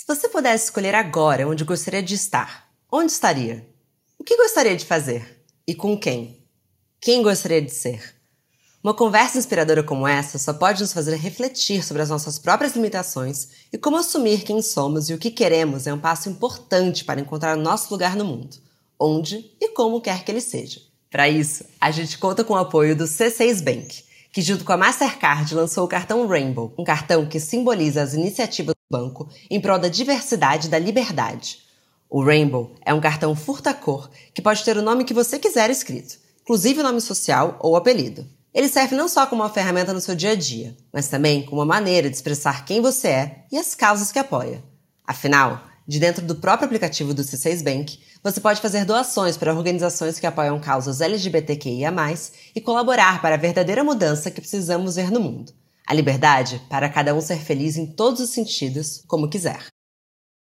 Se você pudesse escolher agora onde gostaria de estar, onde estaria? O que gostaria de fazer? E com quem? Quem gostaria de ser? Uma conversa inspiradora como essa só pode nos fazer refletir sobre as nossas próprias limitações e como assumir quem somos e o que queremos é um passo importante para encontrar o nosso lugar no mundo, onde e como quer que ele seja. Para isso, a gente conta com o apoio do C6 Bank, que junto com a Mastercard lançou o cartão Rainbow, um cartão que simboliza as iniciativas do banco em prol da diversidade e da liberdade. O Rainbow é um cartão furta-cor que pode ter o nome que você quiser escrito, inclusive o nome social ou apelido. Ele serve não só como uma ferramenta no seu dia a dia, mas também como uma maneira de expressar quem você é e as causas que apoia. Afinal, de dentro do próprio aplicativo do C6 Bank, você pode fazer doações para organizações que apoiam causas LGBTQIA+, e colaborar para a verdadeira mudança que precisamos ver no mundo. A liberdade para cada um ser feliz em todos os sentidos, como quiser.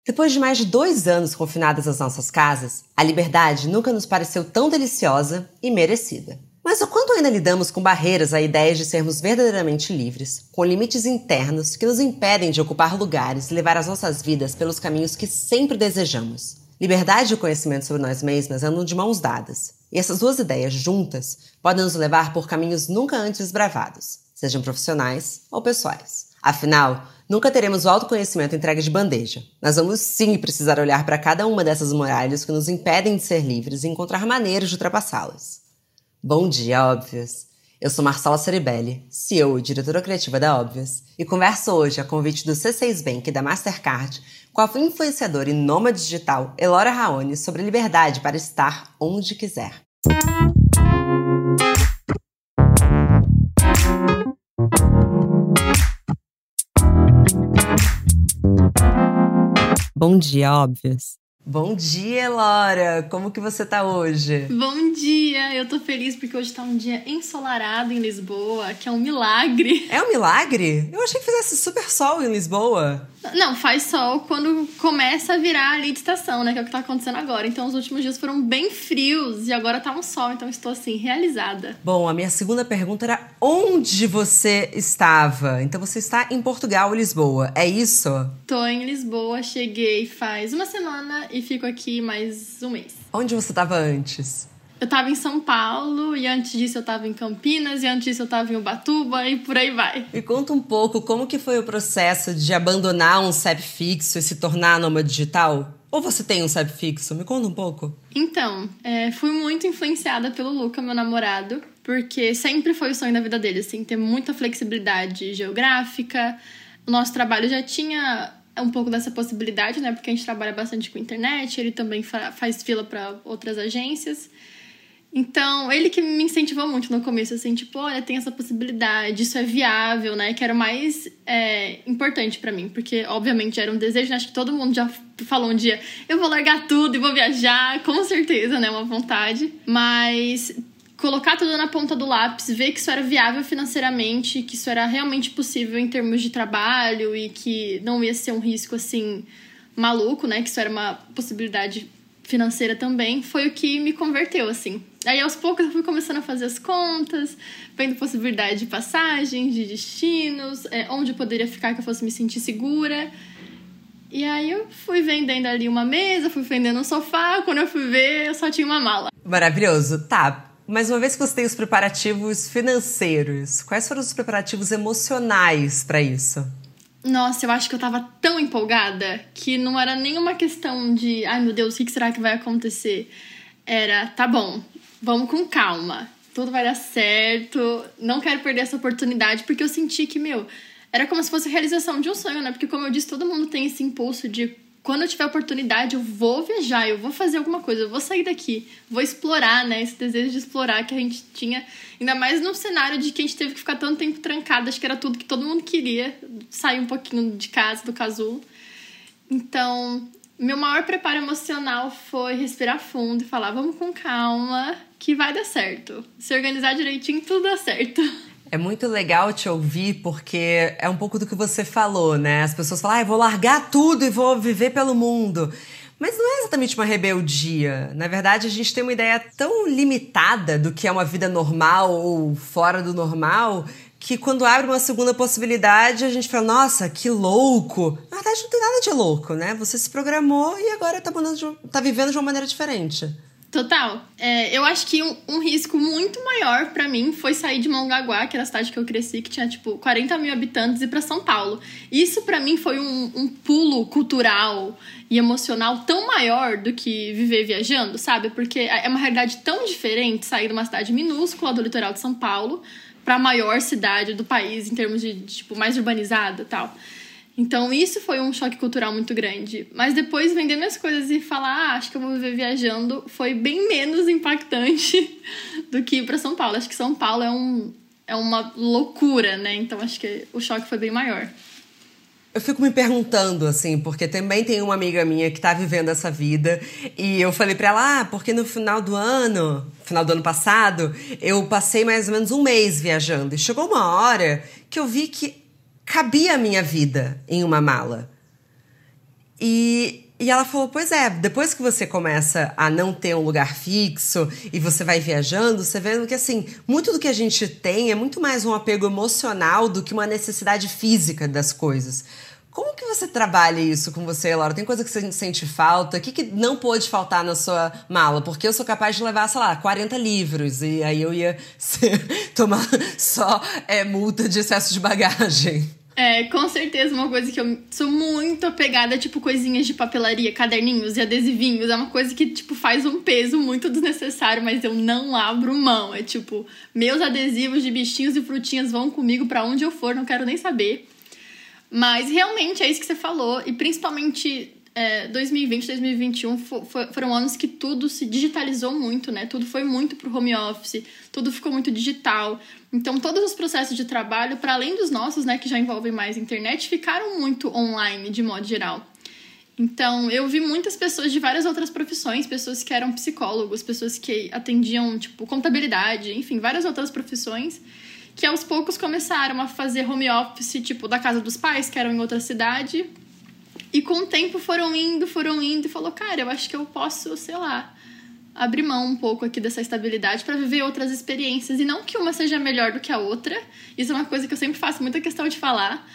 Depois de mais de dois anos confinadas às nossas casas, a liberdade nunca nos pareceu tão deliciosa e merecida. Mas o quanto ainda lidamos com barreiras à ideia de sermos verdadeiramente livres, com limites internos que nos impedem de ocupar lugares e levar as nossas vidas pelos caminhos que sempre desejamos. Liberdade e conhecimento sobre nós mesmas andam de mãos dadas, e essas duas ideias juntas podem nos levar por caminhos nunca antes desbravados, sejam profissionais ou pessoais. Afinal, nunca teremos o autoconhecimento entregue de bandeja. Nós vamos sim precisar olhar para cada uma dessas muralhas que nos impedem de ser livres e encontrar maneiras de ultrapassá-las. Bom dia, óbvios! Eu sou Marcela Ceribelli, CEO e diretora criativa da Óbvios, e converso hoje a convite do C6 Bank e da Mastercard com a influenciadora e nômade digital Elora Raoni sobre liberdade para estar onde quiser. Bom dia, óbvios! Bom dia, Laura! Como que você tá hoje? Bom dia! Eu tô feliz porque hoje tá um dia ensolarado em Lisboa, que é um milagre. É um milagre? Eu achei que fizesse super sol em Lisboa. Não, faz sol quando começa a virar ali de estação, né? Que é o que tá acontecendo agora. Então, os últimos dias foram bem frios e agora tá um sol, então estou assim, realizada. Bom, a minha segunda pergunta era onde você estava? Então, você está em Portugal Lisboa, é isso? Tô em Lisboa, cheguei faz uma semana e fico aqui mais um mês. Onde você estava antes? Eu tava em São Paulo e antes disso eu tava em Campinas e antes disso eu tava em Ubatuba e por aí vai. Me conta um pouco como que foi o processo de abandonar um CEP fixo e se tornar nômade digital? Ou você tem um CEP fixo? Me conta um pouco. Então, é, fui muito influenciada pelo Luca, meu namorado, porque sempre foi o sonho da vida dele, assim, ter muita flexibilidade geográfica. O nosso trabalho já tinha um pouco dessa possibilidade, né? Porque a gente trabalha bastante com internet, ele também fa faz fila para outras agências. Então, ele que me incentivou muito no começo, assim, tipo, olha, tem essa possibilidade, isso é viável, né? Que era o mais é, importante para mim, porque, obviamente, era um desejo, né? Acho que todo mundo já falou um dia, eu vou largar tudo e vou viajar, com certeza, né? Uma vontade. Mas colocar tudo na ponta do lápis, ver que isso era viável financeiramente, que isso era realmente possível em termos de trabalho e que não ia ser um risco, assim, maluco, né? Que isso era uma possibilidade financeira também, foi o que me converteu, assim. Aí aos poucos eu fui começando a fazer as contas, vendo possibilidade de passagens, de destinos, é, onde eu poderia ficar que eu fosse me sentir segura. E aí eu fui vendendo ali uma mesa, fui vendendo um sofá, quando eu fui ver, eu só tinha uma mala. Maravilhoso. Tá. Mas uma vez que você tem os preparativos financeiros, quais foram os preparativos emocionais para isso? Nossa, eu acho que eu tava tão empolgada que não era nenhuma questão de, ai meu Deus, o que será que vai acontecer? Era, tá bom, vamos com calma, tudo vai dar certo, não quero perder essa oportunidade, porque eu senti que, meu, era como se fosse a realização de um sonho, né? Porque, como eu disse, todo mundo tem esse impulso de quando eu tiver oportunidade, eu vou viajar, eu vou fazer alguma coisa, eu vou sair daqui, vou explorar, né? Esse desejo de explorar que a gente tinha, ainda mais num cenário de que a gente teve que ficar tanto tempo trancado, acho que era tudo que todo mundo queria, sair um pouquinho de casa, do casulo. Então, meu maior preparo emocional foi respirar fundo e falar: vamos com calma, que vai dar certo. Se organizar direitinho, tudo dá certo. É muito legal te ouvir porque é um pouco do que você falou, né? As pessoas falam, ah, eu vou largar tudo e vou viver pelo mundo. Mas não é exatamente uma rebeldia. Na verdade, a gente tem uma ideia tão limitada do que é uma vida normal ou fora do normal que quando abre uma segunda possibilidade, a gente fala, nossa, que louco. Na verdade, não tem nada de louco, né? Você se programou e agora tá, tá vivendo de uma maneira diferente. Total. É, eu acho que um, um risco muito maior para mim foi sair de Mongaguá, que era a cidade que eu cresci, que tinha tipo 40 mil habitantes, e para São Paulo. Isso para mim foi um, um, pulo cultural e emocional tão maior do que viver viajando, sabe? Porque é uma realidade tão diferente sair de uma cidade minúscula do litoral de São Paulo para a maior cidade do país em termos de, de tipo mais urbanizada, tal. Então isso foi um choque cultural muito grande. Mas depois vender minhas coisas e falar, ah, acho que eu vou viver viajando, foi bem menos impactante do que ir para São Paulo. Acho que São Paulo é um é uma loucura, né? Então acho que o choque foi bem maior. Eu fico me perguntando, assim, porque também tem uma amiga minha que tá vivendo essa vida. E eu falei pra ela, ah, porque no final do ano, final do ano passado, eu passei mais ou menos um mês viajando. E chegou uma hora que eu vi que cabia a minha vida em uma mala. E, e ela falou: Pois é, depois que você começa a não ter um lugar fixo e você vai viajando, você vê que assim, muito do que a gente tem é muito mais um apego emocional do que uma necessidade física das coisas. Como que você trabalha isso com você, Laura? Tem coisa que você sente falta? O que, que não pôde faltar na sua mala? Porque eu sou capaz de levar, sei lá, 40 livros e aí eu ia tomar só é, multa de excesso de bagagem. É, com certeza, uma coisa que eu sou muito apegada, tipo, coisinhas de papelaria, caderninhos e adesivinhos. É uma coisa que, tipo, faz um peso muito desnecessário, mas eu não abro mão. É tipo, meus adesivos de bichinhos e frutinhas vão comigo para onde eu for, não quero nem saber. Mas realmente é isso que você falou, e principalmente é, 2020, 2021 foram anos que tudo se digitalizou muito, né? Tudo foi muito pro home office, tudo ficou muito digital. Então, todos os processos de trabalho, para além dos nossos, né, que já envolvem mais internet, ficaram muito online de modo geral. Então, eu vi muitas pessoas de várias outras profissões, pessoas que eram psicólogos, pessoas que atendiam, tipo, contabilidade, enfim, várias outras profissões, que aos poucos começaram a fazer home office, tipo, da casa dos pais, que eram em outra cidade, e com o tempo foram indo, foram indo e falou: "Cara, eu acho que eu posso, sei lá, abrir mão um pouco aqui dessa estabilidade para viver outras experiências e não que uma seja melhor do que a outra. Isso é uma coisa que eu sempre faço muita questão de falar,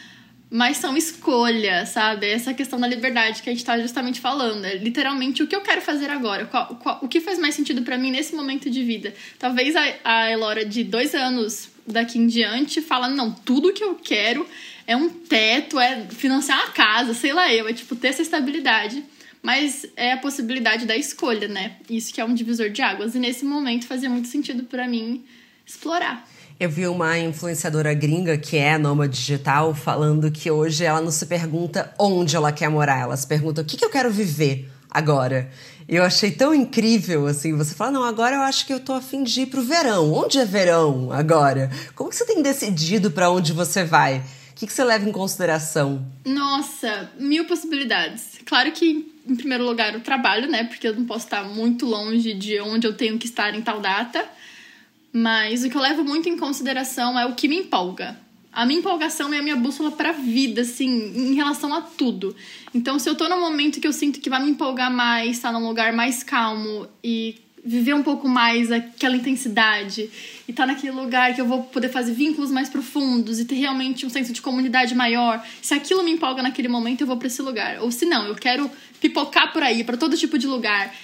mas são escolhas, sabe? Essa questão da liberdade que a gente tá justamente falando. É literalmente o que eu quero fazer agora. Qual, qual, o que faz mais sentido para mim nesse momento de vida. Talvez a, a Elora de dois anos daqui em diante fala: não, tudo que eu quero é um teto, é financiar uma casa, sei lá eu, é tipo ter essa estabilidade. Mas é a possibilidade da escolha, né? Isso que é um divisor de águas. E nesse momento fazia muito sentido para mim explorar. Eu vi uma influenciadora gringa que é nômade digital falando que hoje ela não se pergunta onde ela quer morar, ela se pergunta o que, que eu quero viver agora. Eu achei tão incrível, assim, você fala, não, agora eu acho que eu tô afim de ir pro verão. Onde é verão agora? Como que você tem decidido para onde você vai? que, que você leva em consideração? Nossa, mil possibilidades. Claro que, em primeiro lugar, o trabalho, né? Porque eu não posso estar muito longe de onde eu tenho que estar em tal data. Mas o que eu levo muito em consideração é o que me empolga. A minha empolgação é a minha bússola para a vida, assim, em relação a tudo. Então, se eu tô num momento que eu sinto que vai me empolgar mais, estar tá num lugar mais calmo e viver um pouco mais aquela intensidade e estar tá naquele lugar que eu vou poder fazer vínculos mais profundos e ter realmente um senso de comunidade maior. Se aquilo me empolga naquele momento, eu vou para esse lugar. Ou se não, eu quero pipocar por aí, para todo tipo de lugar,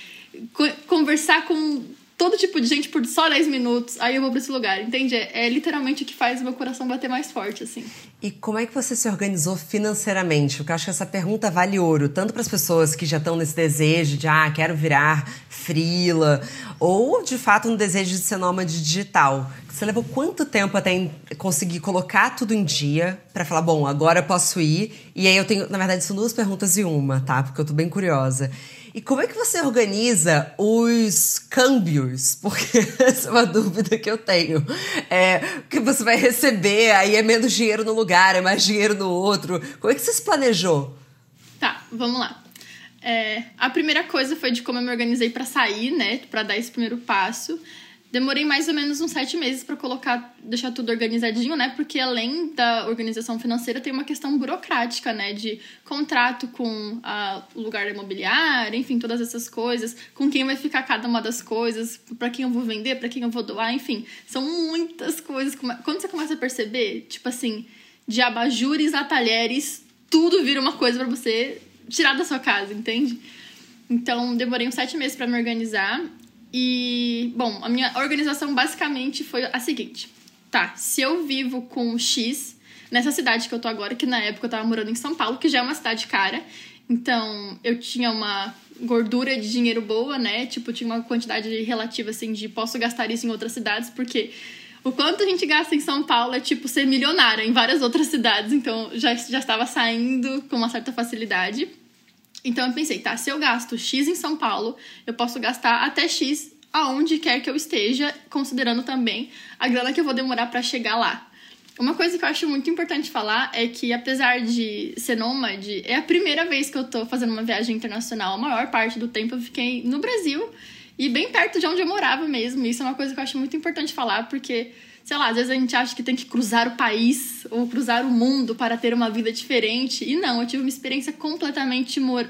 conversar com todo tipo de gente por só 10 minutos, aí eu vou pra esse lugar, entende? É, é, literalmente o que faz o meu coração bater mais forte, assim. E como é que você se organizou financeiramente? Porque eu acho que essa pergunta vale ouro, tanto para as pessoas que já estão nesse desejo de, ah, quero virar frila, ou de fato no desejo de ser nômade digital. Você levou quanto tempo até conseguir colocar tudo em dia para falar, bom, agora posso ir? E aí eu tenho, na verdade, são duas perguntas e uma, tá? Porque eu tô bem curiosa. E como é que você organiza os câmbios? Porque essa é uma dúvida que eu tenho. É, que você vai receber, aí é menos dinheiro no lugar, é mais dinheiro no outro. Como é que você se planejou? Tá, vamos lá. É, a primeira coisa foi de como eu me organizei para sair, né? Para dar esse primeiro passo. Demorei mais ou menos uns sete meses para colocar, deixar tudo organizadinho, né? Porque além da organização financeira, tem uma questão burocrática, né? De contrato com a, o lugar imobiliário, enfim, todas essas coisas, com quem vai ficar cada uma das coisas, para quem eu vou vender, para quem eu vou doar, enfim. São muitas coisas. Quando você começa a perceber, tipo assim, de abajures a talheres, tudo vira uma coisa para você tirar da sua casa, entende? Então, demorei uns sete meses para me organizar. E, bom, a minha organização basicamente foi a seguinte: tá, se eu vivo com X nessa cidade que eu tô agora, que na época eu tava morando em São Paulo, que já é uma cidade cara, então eu tinha uma gordura de dinheiro boa, né? Tipo, tinha uma quantidade relativa assim de posso gastar isso em outras cidades, porque o quanto a gente gasta em São Paulo é tipo ser milionária em várias outras cidades, então já, já estava saindo com uma certa facilidade. Então eu pensei, tá, se eu gasto X em São Paulo, eu posso gastar até X aonde quer que eu esteja, considerando também a grana que eu vou demorar para chegar lá. Uma coisa que eu acho muito importante falar é que, apesar de ser nômade, é a primeira vez que eu tô fazendo uma viagem internacional. A maior parte do tempo eu fiquei no Brasil e bem perto de onde eu morava mesmo. Isso é uma coisa que eu acho muito importante falar, porque, sei lá, às vezes a gente acha que tem que cruzar o país ou cruzar o mundo para ter uma vida diferente. E não, eu tive uma experiência completamente. Mor...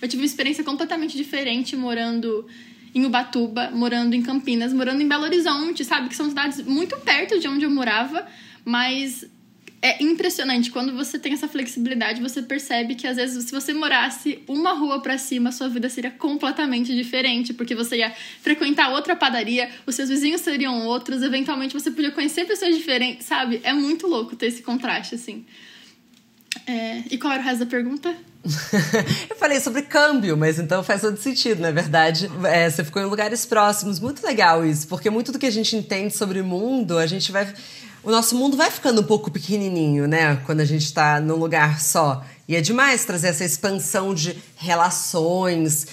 Eu tive uma experiência completamente diferente morando em Ubatuba, morando em Campinas, morando em Belo Horizonte, sabe? Que são cidades muito perto de onde eu morava, mas é impressionante quando você tem essa flexibilidade, você percebe que às vezes se você morasse uma rua para cima, sua vida seria completamente diferente, porque você ia frequentar outra padaria, os seus vizinhos seriam outros, eventualmente você podia conhecer pessoas diferentes, sabe? É muito louco ter esse contraste assim. É... E qual era o resto da pergunta? eu falei sobre câmbio, mas então faz todo sentido, na é verdade. É, você ficou em lugares próximos. Muito legal isso, porque muito do que a gente entende sobre o mundo, a gente vai. O nosso mundo vai ficando um pouco pequenininho, né? Quando a gente está num lugar só. E é demais trazer essa expansão de relações.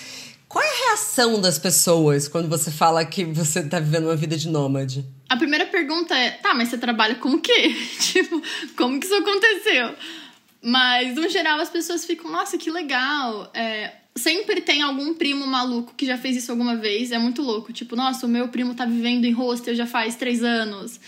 Qual é a reação das pessoas quando você fala que você está vivendo uma vida de nômade? A primeira pergunta é: tá, mas você trabalha com o quê? tipo, como que isso aconteceu? Mas, no geral, as pessoas ficam, nossa, que legal. É, sempre tem algum primo maluco que já fez isso alguma vez. É muito louco. Tipo, nossa, o meu primo tá vivendo em hostel já faz três anos.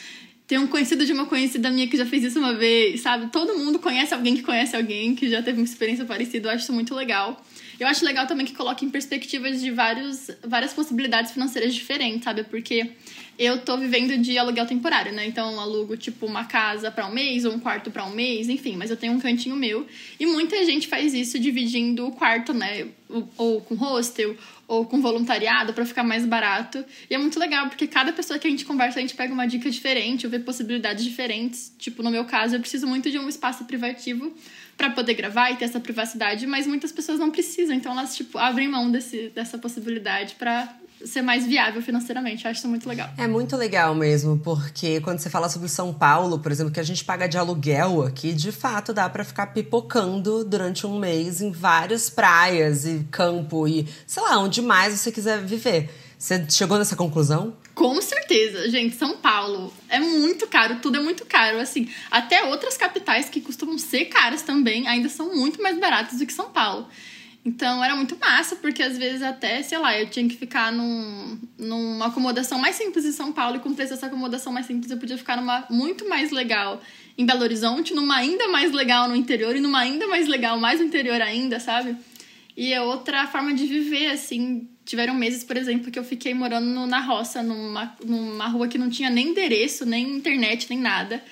Tem um conhecido de uma conhecida minha que já fez isso uma vez, sabe? Todo mundo conhece alguém que conhece alguém que já teve uma experiência parecida. Eu acho isso muito legal. Eu acho legal também que coloque em perspectivas de vários, várias possibilidades financeiras diferentes, sabe? Porque eu tô vivendo de aluguel temporário, né? Então alugo tipo uma casa para um mês ou um quarto para um mês, enfim, mas eu tenho um cantinho meu. E muita gente faz isso dividindo o quarto, né? Ou com hostel ou com voluntariado para ficar mais barato. E é muito legal porque cada pessoa que a gente conversa, a gente pega uma dica diferente, ou vê possibilidades diferentes. Tipo, no meu caso, eu preciso muito de um espaço privativo para poder gravar e ter essa privacidade, mas muitas pessoas não precisam, então elas tipo abrem mão desse, dessa possibilidade para ser mais viável financeiramente. Eu acho isso muito legal. É muito legal mesmo, porque quando você fala sobre São Paulo, por exemplo, que a gente paga de aluguel aqui, de fato dá para ficar pipocando durante um mês em várias praias e campo e sei lá, onde mais você quiser viver. Você chegou nessa conclusão? Com certeza, gente. São Paulo é muito caro, tudo é muito caro. Assim, até outras capitais que costumam ser caras também ainda são muito mais baratas do que São Paulo. Então era muito massa, porque às vezes até, sei lá, eu tinha que ficar num, numa acomodação mais simples em São Paulo, e com preço dessa acomodação mais simples eu podia ficar numa muito mais legal em Belo Horizonte, numa ainda mais legal no interior e numa ainda mais legal mais no interior ainda, sabe? E é outra forma de viver, assim. Tiveram meses, por exemplo, que eu fiquei morando na roça, numa, numa rua que não tinha nem endereço, nem internet, nem nada.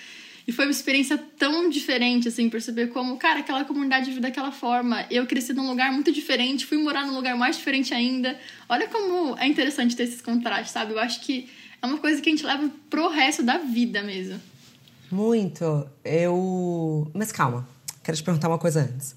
E foi uma experiência tão diferente, assim, perceber como, cara, aquela comunidade vive daquela forma. Eu cresci num lugar muito diferente, fui morar num lugar mais diferente ainda. Olha como é interessante ter esses contrastes, sabe? Eu acho que é uma coisa que a gente leva pro resto da vida mesmo. Muito. Eu. Mas calma, quero te perguntar uma coisa antes.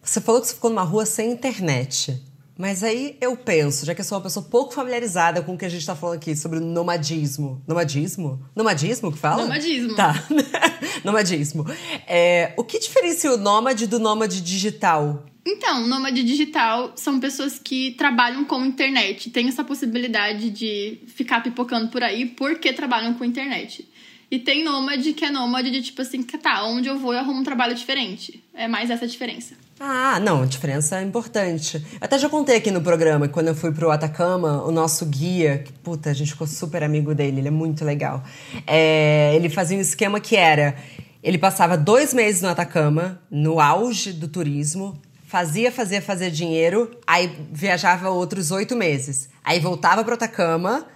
Você falou que você ficou numa rua sem internet. Mas aí eu penso, já que eu sou uma pessoa pouco familiarizada com o que a gente está falando aqui sobre nomadismo. Nomadismo? Nomadismo que fala? Nomadismo. Tá. nomadismo. É, o que diferencia o nômade do nômade digital? Então, nômade digital são pessoas que trabalham com internet, têm essa possibilidade de ficar pipocando por aí porque trabalham com internet. E tem nômade que é nômade de tipo assim, tá, onde eu vou eu arrumo um trabalho diferente. É mais essa diferença. Ah, não, a diferença é importante. Até já contei aqui no programa que quando eu fui pro Atacama, o nosso guia, que, puta, a gente ficou super amigo dele, ele é muito legal. É, ele fazia um esquema que era: ele passava dois meses no Atacama, no auge do turismo, fazia, fazia, fazia dinheiro, aí viajava outros oito meses. Aí voltava pro Atacama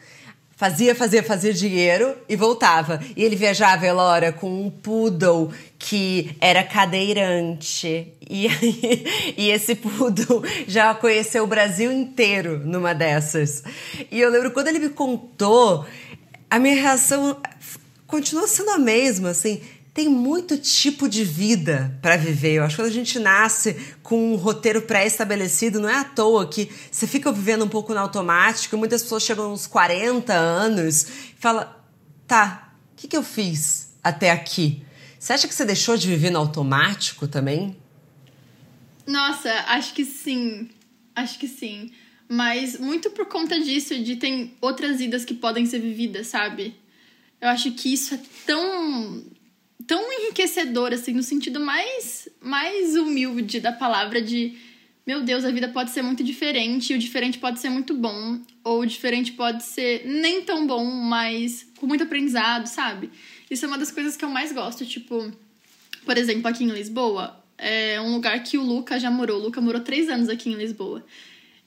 Fazia, fazia, fazia dinheiro e voltava. E ele viajava, Elora, com um poodle que era cadeirante. E, e esse poodle já conheceu o Brasil inteiro numa dessas. E eu lembro quando ele me contou, a minha reação continuou sendo a mesma, assim tem muito tipo de vida para viver. Eu acho que quando a gente nasce com um roteiro pré-estabelecido, não é à toa que você fica vivendo um pouco no automático. Muitas pessoas chegam uns 40 anos e falam: tá, o que, que eu fiz até aqui? Você acha que você deixou de viver no automático também? Nossa, acho que sim. Acho que sim. Mas muito por conta disso, de tem outras vidas que podem ser vividas, sabe? Eu acho que isso é tão tão enriquecedor, assim, no sentido mais, mais humilde da palavra de meu Deus, a vida pode ser muito diferente, e o diferente pode ser muito bom, ou o diferente pode ser nem tão bom, mas com muito aprendizado, sabe? Isso é uma das coisas que eu mais gosto, tipo, por exemplo, aqui em Lisboa, é um lugar que o Luca já morou. O Luca morou três anos aqui em Lisboa.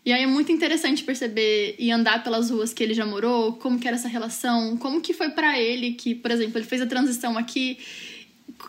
E aí é muito interessante perceber e andar pelas ruas que ele já morou, como que era essa relação, como que foi para ele que, por exemplo, ele fez a transição aqui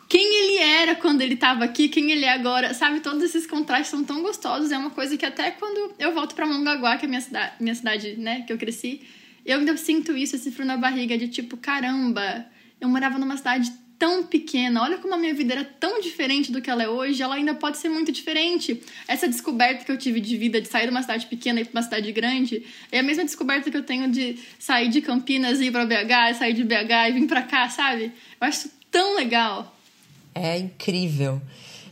quem ele era quando ele estava aqui, quem ele é agora, sabe? Todos esses contrastes são tão gostosos. É uma coisa que até quando eu volto para Mongaguá, que é a minha cidade, minha cidade, né, que eu cresci, eu ainda sinto isso, esse frio na barriga de tipo, caramba, eu morava numa cidade tão pequena, olha como a minha vida era tão diferente do que ela é hoje, ela ainda pode ser muito diferente. Essa descoberta que eu tive de vida, de sair de uma cidade pequena e ir pra uma cidade grande, é a mesma descoberta que eu tenho de sair de Campinas e ir pra BH, sair de BH e vir pra cá, sabe? Eu acho tão legal. É incrível.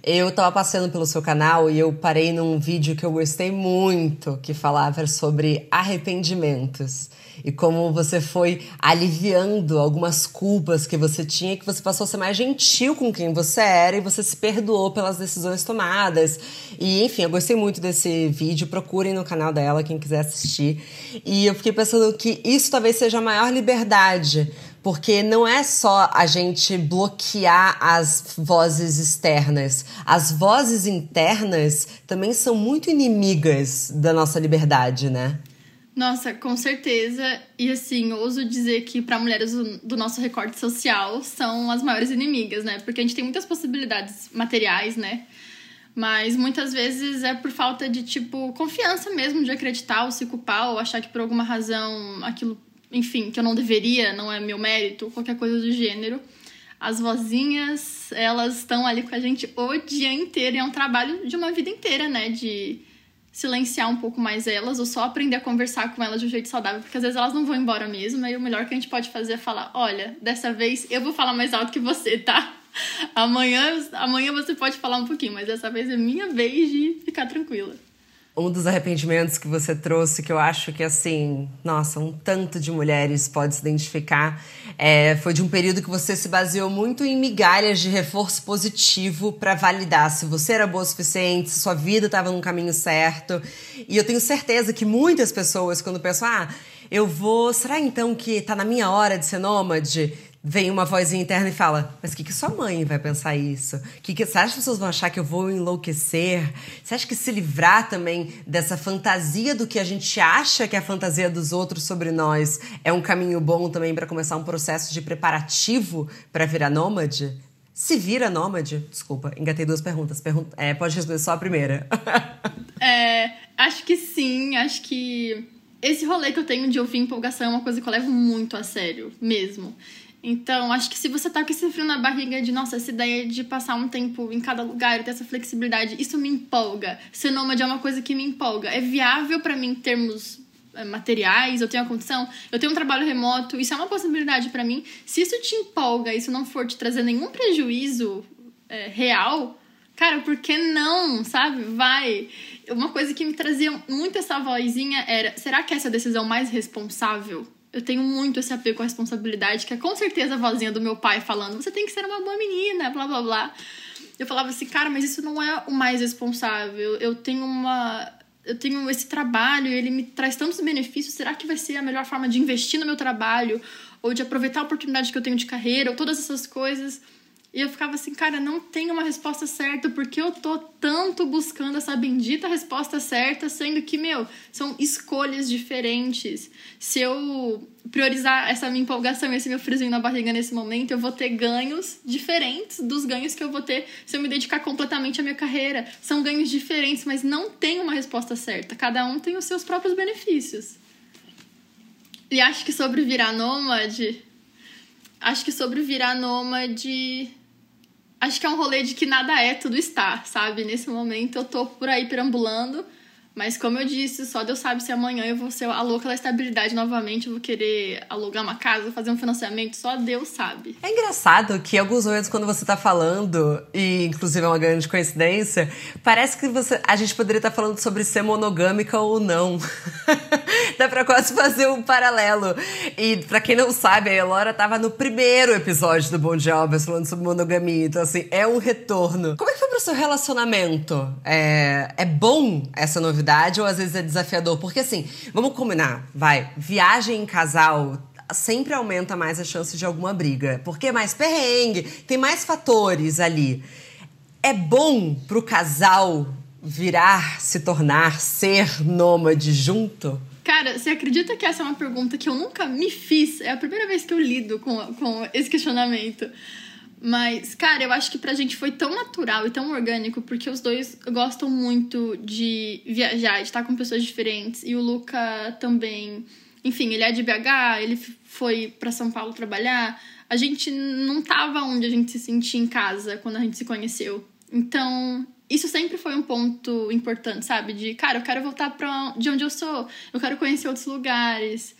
Eu tava passando pelo seu canal e eu parei num vídeo que eu gostei muito, que falava sobre arrependimentos e como você foi aliviando algumas culpas que você tinha, que você passou a ser mais gentil com quem você era e você se perdoou pelas decisões tomadas. E enfim, eu gostei muito desse vídeo. Procurem no canal dela quem quiser assistir. E eu fiquei pensando que isso talvez seja a maior liberdade porque não é só a gente bloquear as vozes externas. As vozes internas também são muito inimigas da nossa liberdade, né? Nossa, com certeza. E assim, ouso dizer que para mulheres do nosso recorte social são as maiores inimigas, né? Porque a gente tem muitas possibilidades materiais, né? Mas muitas vezes é por falta de, tipo, confiança mesmo, de acreditar ou se culpar ou achar que por alguma razão aquilo enfim, que eu não deveria, não é meu mérito, qualquer coisa do gênero. As vozinhas, elas estão ali com a gente o dia inteiro e é um trabalho de uma vida inteira, né? De silenciar um pouco mais elas ou só aprender a conversar com elas de um jeito saudável, porque às vezes elas não vão embora mesmo, e o melhor que a gente pode fazer é falar: olha, dessa vez eu vou falar mais alto que você, tá? Amanhã, amanhã você pode falar um pouquinho, mas dessa vez é minha vez de ficar tranquila um dos arrependimentos que você trouxe, que eu acho que, assim, nossa, um tanto de mulheres pode se identificar, é, foi de um período que você se baseou muito em migalhas de reforço positivo para validar se você era boa o suficiente, se sua vida estava no caminho certo. E eu tenho certeza que muitas pessoas, quando pensam, ah, eu vou. Será então que tá na minha hora de ser nômade? Vem uma vozinha interna e fala: Mas o que, que sua mãe vai pensar isso? Que que, você acha que as pessoas vão achar que eu vou enlouquecer? Você acha que se livrar também dessa fantasia do que a gente acha que é a fantasia dos outros sobre nós é um caminho bom também para começar um processo de preparativo para virar nômade? Se vira nômade? Desculpa, engatei duas perguntas. Pergunta, é, pode responder só a primeira. é, acho que sim, acho que. Esse rolê que eu tenho de ouvir empolgação é uma coisa que eu levo muito a sério, mesmo. Então, acho que se você tá com esse frio na barriga de, nossa, essa ideia de passar um tempo em cada lugar e ter essa flexibilidade, isso me empolga. Ser nômade é uma coisa que me empolga. É viável para mim em termos é, materiais, eu tenho a condição, eu tenho um trabalho remoto, isso é uma possibilidade para mim. Se isso te empolga, isso não for te trazer nenhum prejuízo é, real, cara, por que não, sabe? Vai. Uma coisa que me trazia muito essa vozinha era: será que essa é a decisão mais responsável Eu tenho muito esse apego a responsabilidade, que é com certeza a vozinha do meu pai falando: você tem que ser uma boa menina, blá blá blá. Eu falava assim, cara, mas isso não é o mais responsável. Eu tenho uma. Eu tenho esse trabalho e ele me traz tantos benefícios. Será que vai ser a melhor forma de investir no meu trabalho? Ou de aproveitar a oportunidade que eu tenho de carreira? Ou todas essas coisas. E eu ficava assim, cara, não tem uma resposta certa, porque eu tô tanto buscando essa bendita resposta certa, sendo que, meu, são escolhas diferentes. Se eu priorizar essa minha empolgação, esse meu friozinho na barriga nesse momento, eu vou ter ganhos diferentes dos ganhos que eu vou ter se eu me dedicar completamente à minha carreira. São ganhos diferentes, mas não tem uma resposta certa. Cada um tem os seus próprios benefícios. E acho que sobre virar nômade. Acho que sobre virar nômade acho que é um rolê de que nada é, tudo está, sabe? Nesse momento eu tô por aí perambulando mas como eu disse, só Deus sabe se amanhã eu vou ser a louca da estabilidade novamente, eu vou querer alugar uma casa, fazer um financiamento, só Deus sabe. É engraçado que alguns momentos quando você tá falando, e inclusive é uma grande coincidência, parece que você, a gente poderia estar tá falando sobre ser monogâmica ou não. Dá pra quase fazer um paralelo. E para quem não sabe, a Elora tava no primeiro episódio do Bom Jobs falando sobre monogamia, então assim, é um retorno. Como é que foi pro seu relacionamento? É, é bom essa novidade? novidade ou às vezes é desafiador? Porque assim, vamos combinar, vai, viagem em casal sempre aumenta mais a chance de alguma briga, porque é mais perrengue, tem mais fatores ali. É bom pro casal virar, se tornar, ser nômade junto? Cara, você acredita que essa é uma pergunta que eu nunca me fiz? É a primeira vez que eu lido com, com esse questionamento. Mas, cara, eu acho que pra gente foi tão natural e tão orgânico, porque os dois gostam muito de viajar, de estar com pessoas diferentes. E o Luca também. Enfim, ele é de BH, ele foi para São Paulo trabalhar. A gente não tava onde a gente se sentia em casa quando a gente se conheceu. Então, isso sempre foi um ponto importante, sabe? De, cara, eu quero voltar pra de onde eu sou, eu quero conhecer outros lugares.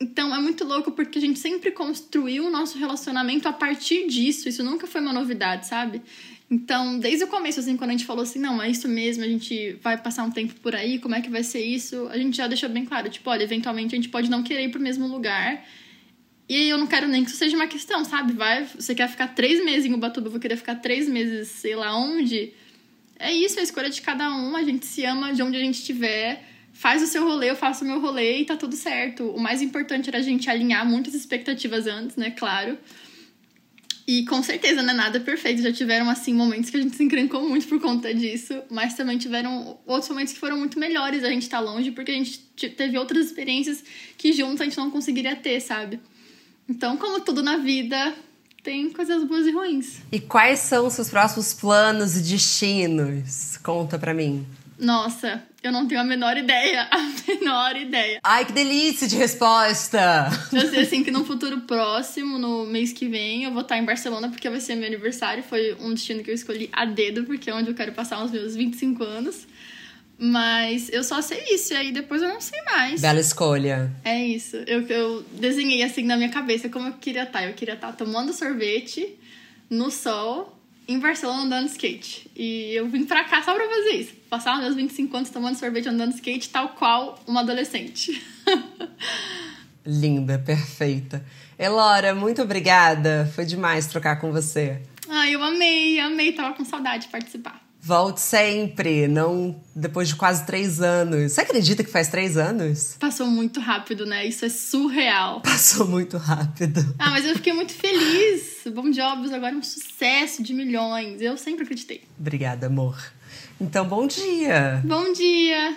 Então é muito louco porque a gente sempre construiu o nosso relacionamento a partir disso. Isso nunca foi uma novidade, sabe? Então, desde o começo, assim, quando a gente falou assim, não, é isso mesmo, a gente vai passar um tempo por aí, como é que vai ser isso? A gente já deixou bem claro, tipo, olha, eventualmente a gente pode não querer ir pro mesmo lugar. E eu não quero nem que isso seja uma questão, sabe? Vai, você quer ficar três meses em Ubatuba, eu vou querer ficar três meses, sei lá onde. É isso, é a escolha de cada um, a gente se ama de onde a gente estiver faz o seu rolê, eu faço o meu rolê e tá tudo certo. O mais importante era a gente alinhar muitas expectativas antes, né? Claro. E com certeza não é nada perfeito. Já tiveram, assim, momentos que a gente se encrencou muito por conta disso. Mas também tiveram outros momentos que foram muito melhores a gente estar tá longe, porque a gente teve outras experiências que juntos a gente não conseguiria ter, sabe? Então, como tudo na vida, tem coisas boas e ruins. E quais são os seus próximos planos e destinos? Conta pra mim. Nossa, eu não tenho a menor ideia. A menor ideia. Ai, que delícia de resposta! Eu sei, assim, que no futuro próximo, no mês que vem, eu vou estar em Barcelona porque vai ser meu aniversário. Foi um destino que eu escolhi a dedo, porque é onde eu quero passar os meus 25 anos. Mas eu só sei isso, e aí depois eu não sei mais. Bela escolha. É isso. Eu, eu desenhei assim na minha cabeça como eu queria estar. Eu queria estar tomando sorvete no sol em Barcelona andando skate. E eu vim pra cá só pra fazer isso. Passar meus 25 anos tomando sorvete andando skate, tal qual uma adolescente. Linda, perfeita. Elora, muito obrigada. Foi demais trocar com você. Ai, eu amei, amei. Tava com saudade de participar. Volte sempre, não depois de quase três anos. Você acredita que faz três anos? Passou muito rápido, né? Isso é surreal. Passou muito rápido. Ah, mas eu fiquei muito feliz. Bom Jobs agora é um sucesso de milhões. Eu sempre acreditei. Obrigada, amor. Então, bom dia. Bom dia.